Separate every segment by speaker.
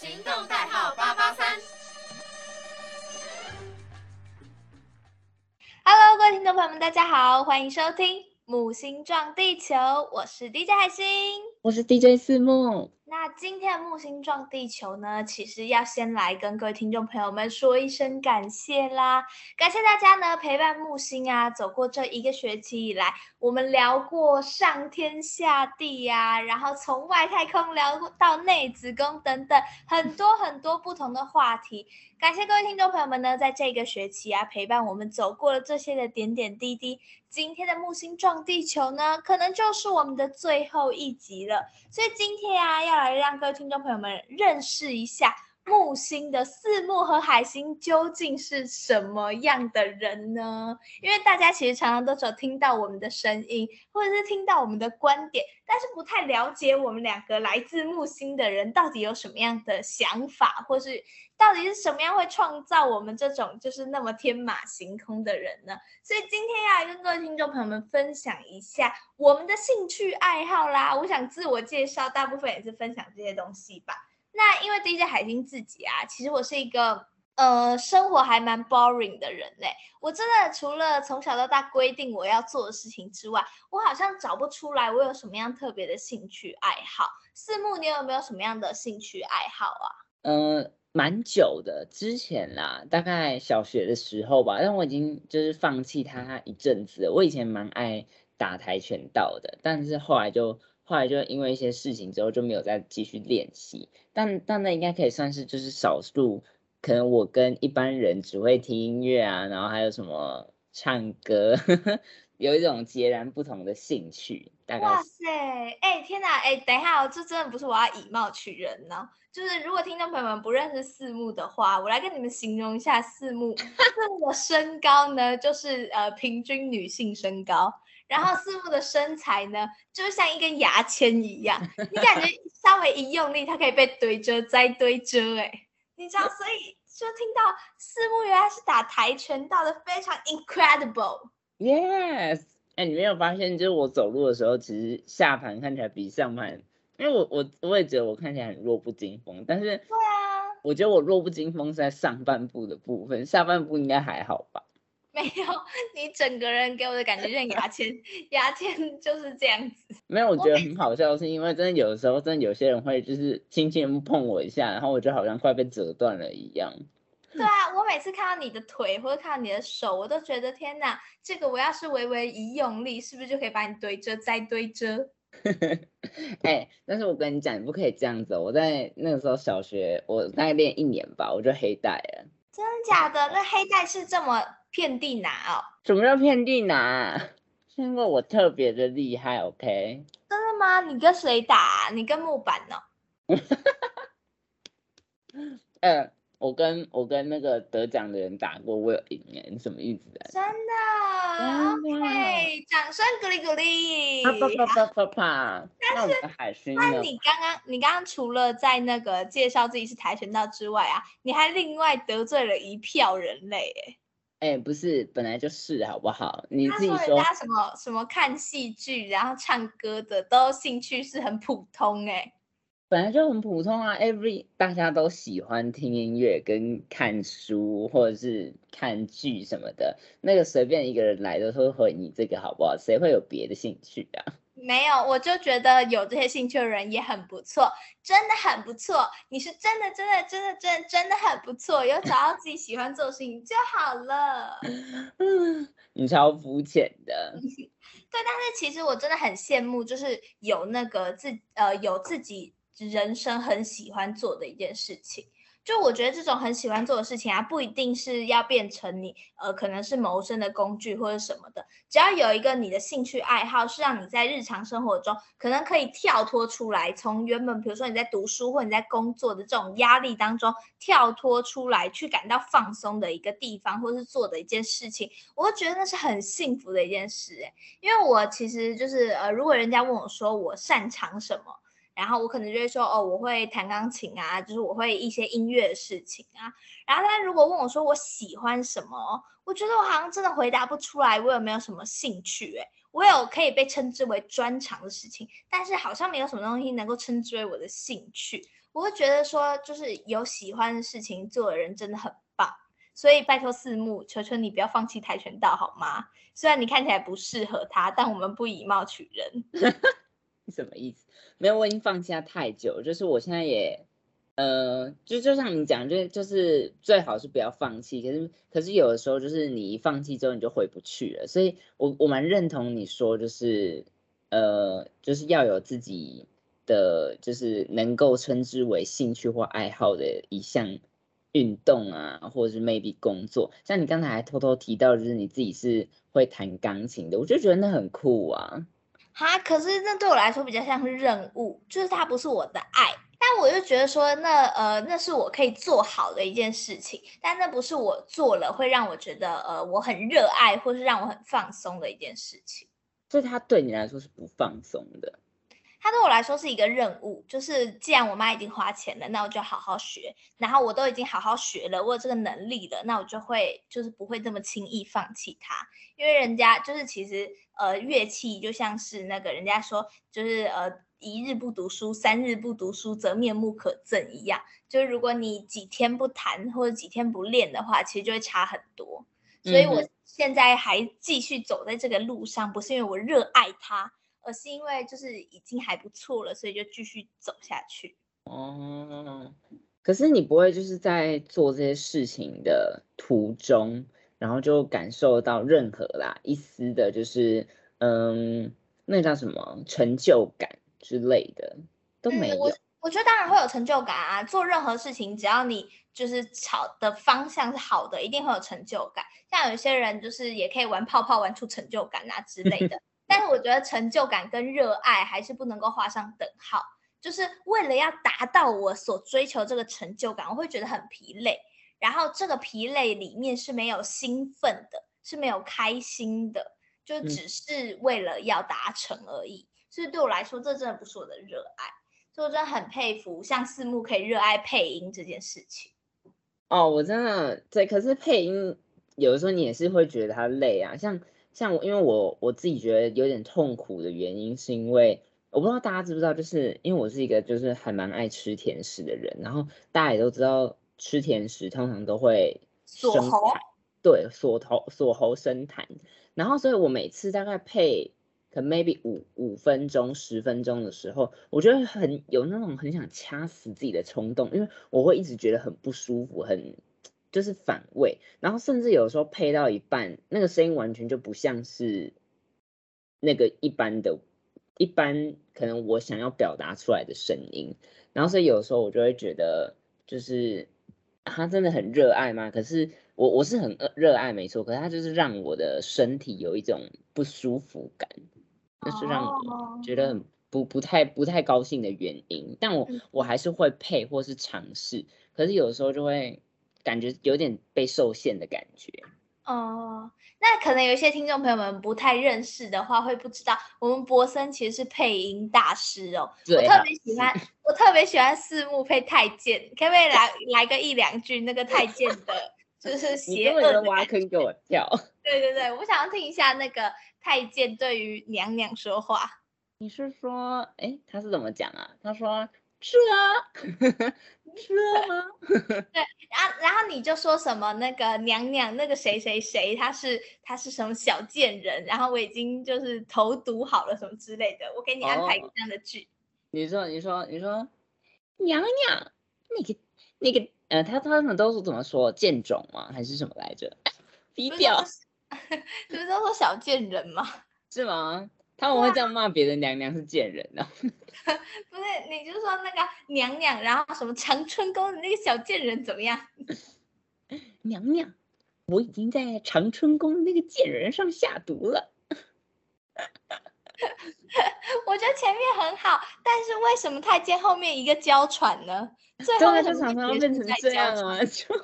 Speaker 1: 行动代号八八三。
Speaker 2: Hello，各位听众朋友们，大家好，欢迎收听木星撞地球，我是 DJ 海星。
Speaker 3: 我是 DJ 四木。
Speaker 2: 那今天的木星撞地球呢，其实要先来跟各位听众朋友们说一声感谢啦！感谢大家呢陪伴木星啊走过这一个学期以来，我们聊过上天下地呀、然后从外太空聊到内子宫等等很多很多不同的话题。感谢各位听众朋友们呢，在这个学期啊陪伴我们走过了这些的点点滴滴。今天的木星撞地球呢，可能就是我们的最后一集。所以今天啊，要来让各位听众朋友们认识一下木星的四木和海星究竟是什么样的人呢？因为大家其实常常都只有听到我们的声音，或者是听到我们的观点，但是不太了解我们两个来自木星的人到底有什么样的想法，或是到底是什么样会创造我们这种就是那么天马行空的人呢？所以今天要来跟各位听众朋友们分享一下我们的兴趣爱好啦。我想自我介绍，大部分也是分享这些东西吧。那因为 DJ 海星自己啊，其实我是一个呃生活还蛮 boring 的人嘞。我真的除了从小到大规定我要做的事情之外，我好像找不出来我有什么样特别的兴趣爱好。四木，你有没有什么样的兴趣爱好啊？
Speaker 3: 呃，蛮久的，之前啦，大概小学的时候吧，但我已经就是放弃它一阵子。我以前蛮爱打跆拳道的，但是后来就后来就因为一些事情之后就没有再继续练习。但但那应该可以算是就是少数，可能我跟一般人只会听音乐啊，然后还有什么唱歌，有一种截然不同的兴趣，大概
Speaker 2: 哇塞，哎、天哪，哎、等一下哦，这真的不是我要以貌取人呢。就是如果听众朋友们不认识四木的话，我来跟你们形容一下四木。四木的身高呢，就是呃平均女性身高，然后四木的身材呢，就像一根牙签一样，你感觉 稍微一用力，它可以被堆遮再堆遮，哎，你知道，所以就听到四木原来是打跆拳道的，非常 incredible。
Speaker 3: Yes，哎、你没有发现，就是我走路的时候，其实下盘看起来比上盘，因为我我我也觉得我看起来很弱不禁风，但是
Speaker 2: 对啊。
Speaker 3: 我觉得我弱不禁风是在上半部的部分，下半部应该还好吧？
Speaker 2: 没有，你整个人给我的感觉就像牙签，牙签就是这样子。
Speaker 3: 没有，我觉得很好笑，是因为真的有的时候，真的有些人会就是轻轻碰我一下，然后我就好像快被折断了一样。
Speaker 2: 对啊，我每次看到你的腿或者看到你的手，我都觉得天哪，这个我要是微微一用力，是不是就可以把你堆遮再堆遮？
Speaker 3: 哎、但是我跟你讲，你不可以这样子哦。我在那个时候小学，我大概练一年吧，我就黑带了。
Speaker 2: 真的假的？那黑带是这么遍地拿哦？
Speaker 3: 什么叫遍地拿？是因为我特别的厉害，OK？
Speaker 2: 真的吗？你跟谁打啊、你跟木板哦？
Speaker 3: 嗯，我跟我跟那个得奖的人打过，我有赢哎，你什么意思啊？
Speaker 2: 真的？OK，掌声鼓励鼓励。
Speaker 3: 啪啪啪啪啪啪！那我们的海星
Speaker 2: 那？你刚刚，你刚刚除了在那个介绍自己是跆拳道之外啊，你还另外得罪了一票人类，哎。
Speaker 3: 哎、不是，本来就是好不好？你自己说，
Speaker 2: 说人家什么什么看戏剧，然后唱歌的都兴趣是很普通哎、
Speaker 3: 本来就很普通啊，every 大家都喜欢听音乐跟看书或者是看剧什么的，那个随便一个人来都会回你这个好不好？谁会有别的兴趣啊？
Speaker 2: 没有，我就觉得有这些兴趣的人也很不错，真的很不错。你是真的真的真的真的真的很不错，有找到自己喜欢做的事情就好了。
Speaker 3: 嗯，你超肤浅的。
Speaker 2: 对，但是其实我真的很羡慕，就是有那个自呃有自己人生很喜欢做的一件事情。就我觉得这种很喜欢做的事情啊，不一定是要变成你呃可能是谋生的工具或者什么的，只要有一个你的兴趣爱好，是让你在日常生活中可能可以跳脱出来，从原本比如说你在读书或你在工作的这种压力当中跳脱出来，去感到放松的一个地方，或是做的一件事情，我会觉得那是很幸福的一件事、欸。因为我其实就是呃，如果人家问我说我擅长什么，然后我可能就会说哦，我会弹钢琴啊，就是我会一些音乐的事情啊。然后，但如果问我说我喜欢什么，我觉得我好像真的回答不出来，我有没有什么兴趣、欸？我有可以被称之为专长的事情，但是好像没有什么东西能够称之为我的兴趣。我会觉得说，就是有喜欢的事情做的人真的很棒，所以拜托四木，求求你不要放弃跆拳道好吗？虽然你看起来不适合他，但我们不以貌取人。
Speaker 3: 什么意思？没有，我已经放弃他太久，就是我现在也，呃，就就像你讲，就就是最好是不要放弃。可是可是有的时候，就是你一放弃之后，你就回不去了。所以我我蛮认同你说，就是呃，就是要有自己的，就是能够称之为兴趣或爱好的一项运动啊，或者是 maybe 工作。像你刚才还偷偷提到，就是你自己是会弹钢琴的，我就觉得那很酷啊。
Speaker 2: 哈，可是那对我来说比较像是任务，就是它不是我的爱，但我就觉得说，那呃，那是我可以做好的一件事情，但那不是我做了会让我觉得呃我很热爱，或是让我很放松的一件事情。
Speaker 3: 所以它对你来说是不放松的。
Speaker 2: 它对我来说是一个任务，就是既然我妈已经花钱了，那我就好好学，然后我都已经好好学了，我有这个能力了，那我就会就是不会这么轻易放弃它，因为人家就是其实呃乐器就像是那个人家说就是呃一日不读书，三日不读书则面目可憎一样，就是如果你几天不弹或者几天不练的话，其实就会差很多。所以我现在还继续走在这个路上，不是因为我热爱它。而是因为就是已经还不错了，所以就继续走下去。
Speaker 3: 哦，可是你不会就是在做这些事情的途中，然后就感受到任何啦一丝的，就是嗯，那叫什么成就感之类的都没有。
Speaker 2: 我我觉得当然会有成就感啊，做任何事情只要你就是朝的方向是好的，一定会有成就感。像有些人就是也可以玩泡泡玩出成就感啊之类的。但是我觉得成就感跟热爱还是不能够画上等号。就是为了要达到我所追求这个成就感，我会觉得很疲累。然后这个疲累里面是没有兴奋的，是没有开心的，就只是为了要达成而已。所以对我来说，这真的不是我的热爱。所以我真的很佩服像四木可以热爱配音这件事情。
Speaker 3: 哦，我真的对，可是配音有的时候你也是会觉得它累啊，像。像我，因为我我自己觉得有点痛苦的原因，是因为我不知道大家知不知道，就是因为我是一个就是还蛮爱吃甜食的人，然后大家也都知道吃甜食通常都会
Speaker 2: 锁喉，
Speaker 3: 对，锁喉锁喉生痰，然后所以我每次大概配可能 maybe 五五分钟十分钟的时候，我觉得很有那种很想掐死自己的冲动，因为我会一直觉得很不舒服，很。就是反胃，然后甚至有时候配到一半，那个声音完全就不像是那个一般的、一般可能我想要表达出来的声音，然后所以有时候我就会觉得，就是他真的很热爱吗？可是我我是很热爱没错，可是他就是让我的身体有一种不舒服感，就是让我觉得很不不太不太高兴的原因。但我我还是会配或是尝试，可是有时候就会。感觉有点被受限的感觉
Speaker 2: 哦。那可能有一些听众朋友们不太认识的话，会不知道我们博森其实是配音大师哦。我特别喜欢，我特别喜欢四目配太监，可不可以来来个一两句那个太监的，就 是邪恶的
Speaker 3: 挖坑给我跳。
Speaker 2: 对对对，我想要听一下那个太监对于娘娘说话。
Speaker 3: 你是说，哎，他是怎么讲啊？他说。是啊，是吗？
Speaker 2: 对，然后然后你就说什么那个娘娘那个谁谁谁，他是他是什么小贱人，然后我已经就是投毒好了什么之类的，我给你安排一个这样的剧。
Speaker 3: 你说你说你说，娘娘那个那个呃，他他们都是怎么说贱种吗？还是什么来着？低调，
Speaker 2: 不是都说小贱人吗？
Speaker 3: 是吗？他们会这样骂别的娘娘是贱人呢？
Speaker 2: 不是，你就说那个娘娘，然后什么长春宫的那个小贱人怎么样？
Speaker 3: 娘娘，我已经在长春宫那个贱人上下毒了。
Speaker 2: 我觉得前面很好，但是为什么太监后面一个娇喘呢？最后
Speaker 3: 就常常变成这样啊！就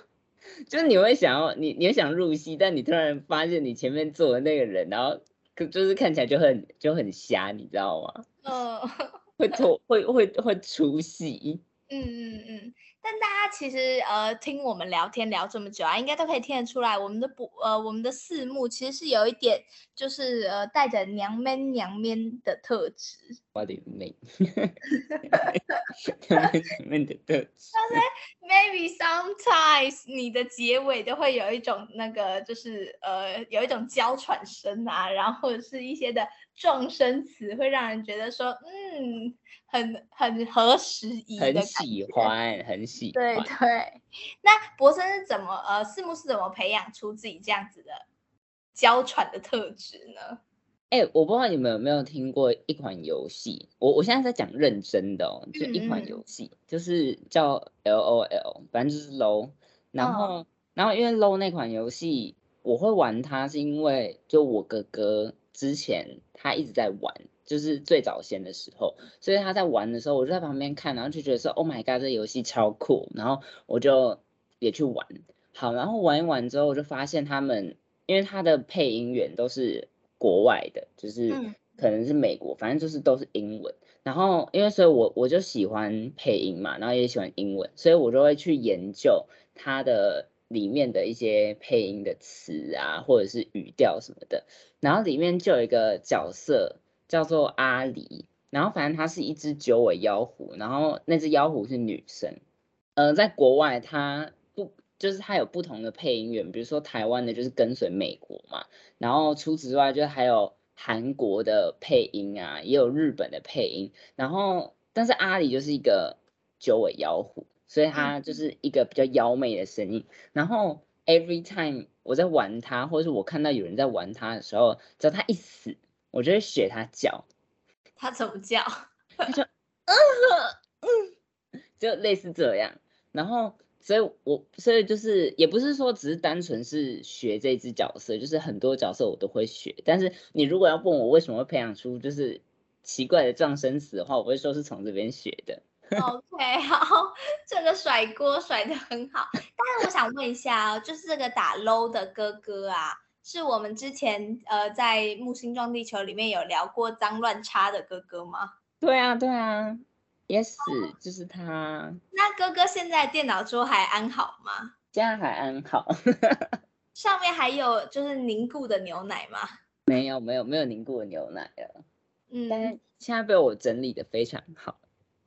Speaker 3: 就是你会想要你你想入戏，但你突然发现你前面坐的那个人，然后。可就是看起来就很就很瞎，你知道吗？嗯，会脱会会会出戏。
Speaker 2: 嗯嗯嗯，但大家其实呃听我们聊天聊这么久啊，应该都可以听得出来，我们的不呃我们的四目其实是有一点就是呃带着娘 man 娘 man 的特质。
Speaker 3: What do you mean？娘 man 的特质。
Speaker 2: Maybe sometimes 你的结尾都会有一种那个就是呃有一种娇喘声啊，然后或者是一些的撞声词，会让人觉得说嗯。很很合时宜，
Speaker 3: 很喜欢，很喜
Speaker 2: 欢。对对，那博森是怎么呃，四木是怎么培养出自己这样子的娇喘的特质呢？
Speaker 3: 哎，我不知道你们有没有听过一款游戏，我我现在在讲认真的哦，就一款游戏，就是叫 L O L，反正就是 low。然后然后因为 low 那款游戏，我会玩它是因为就我哥哥之前他一直在玩。就是最早先的时候，所以他在玩的时候，我就在旁边看，然后就觉得说，Oh my god，这游戏超酷，然后我就也去玩。好，然后玩一玩之后，我就发现他们，因为他的配音员都是国外的，就是可能是美国，反正就是都是英文。然后因为所以，我我就喜欢配音嘛，然后也喜欢英文，所以我就会去研究它的里面的一些配音的词啊，或者是语调什么的。然后里面就有一个角色。叫做阿狸，然后反正它是一只九尾妖狐，然后那只妖狐是女生。呃，在国外它不就是它有不同的配音员，比如说台湾的就是跟随美国嘛，然后除此之外就还有韩国的配音啊，也有日本的配音。然后但是阿里就是一个九尾妖狐，所以它就是一个比较妖媚的声音。然后 every time 我在玩它，或者是我看到有人在玩它的时候，只要它一死。我就会学他叫，
Speaker 2: 他怎么叫？
Speaker 3: 他就嗯 嗯，就类似这样。然后，所以我所以就是也不是说只是单纯是学这只角色，就是很多角色我都会学。但是你如果要问我为什么会培养出就是奇怪的撞声词的话，我会说是从这边学的。
Speaker 2: OK，好，这个甩锅甩的很好。但是我想问一下哦，就是这个打 low 的哥哥啊。是我们之前呃在木星撞地球里面有聊过脏乱差的哥哥吗？
Speaker 3: 对啊对啊，Yes，就是他。
Speaker 2: 那哥哥现在电脑桌还安好吗？
Speaker 3: 现在还安好。
Speaker 2: 上面还有就是凝固的牛奶吗？
Speaker 3: 没有没有没有凝固的牛奶了。嗯，但是现在被我整理的非常好。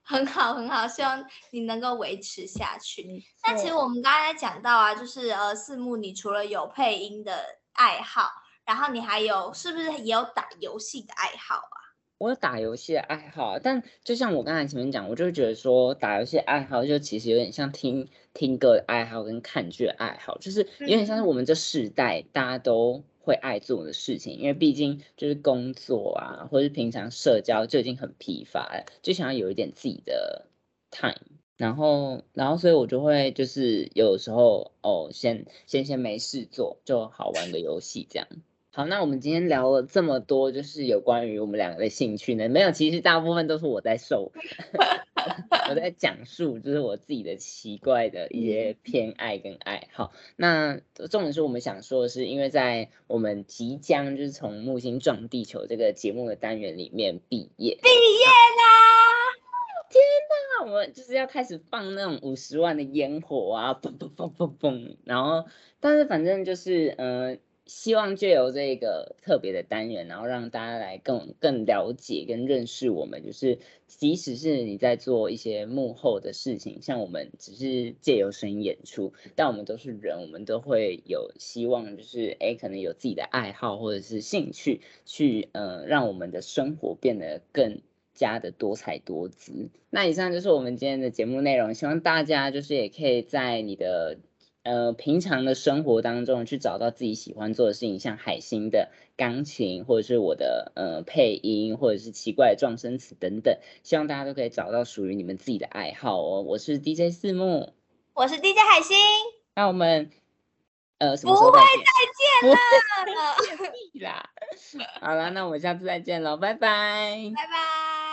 Speaker 2: 很好很好，希望你能够维持下去。那其实我们刚才讲到啊，就是呃四木，你除了有配音的。爱好，然后你还有是不是也有打游戏的爱好啊？
Speaker 3: 我有打游戏的爱好，但就像我刚才前面讲，我就觉得说打游戏爱好就其实有点像听听歌的爱好跟看剧的爱好，就是有点像是我们这世代大家都会爱做的事情，因为毕竟就是工作啊，或是平常社交就已经很疲乏了，就想要有一点自己的 time。然后，然后，所以我就会就是有时候哦，先先先没事做，就好玩的游戏这样。好，那我们今天聊了这么多，就是有关于我们两个的兴趣呢？没有，其实大部分都是我在受，我在讲述，就是我自己的奇怪的一些偏爱跟爱好。那重点是我们想说的是，因为在我们即将就是从木星撞地球这个节目的单元里面毕业，
Speaker 2: 毕业啦！
Speaker 3: 天呐，我们就是要开始放那种五十万的烟火啊，嘣嘣嘣嘣嘣，然后，但是反正就是，嗯，希望借由这个特别的单元，然后让大家来更更了解跟认识我们，就是即使是你在做一些幕后的事情，像我们只是借由声音演出，但我们都是人，我们都会有希望，就是哎，可能有自己的爱好或者是兴趣，去呃，让我们的生活变得更。家的多彩多姿。那以上就是我们今天的节目内容，希望大家就是也可以在你的呃平常的生活当中去找到自己喜欢做的事情，像海星的钢琴，或者是我的呃配音，或者是奇怪的撞声词等等。希望大家都可以找到属于你们自己的爱好哦。我是 DJ 四木，
Speaker 2: 我是 DJ 海星。
Speaker 3: 那我们呃什
Speaker 2: 么时候再见？不
Speaker 3: 会再见啦。好了，那我们下次再见喽，拜拜，
Speaker 2: 拜拜。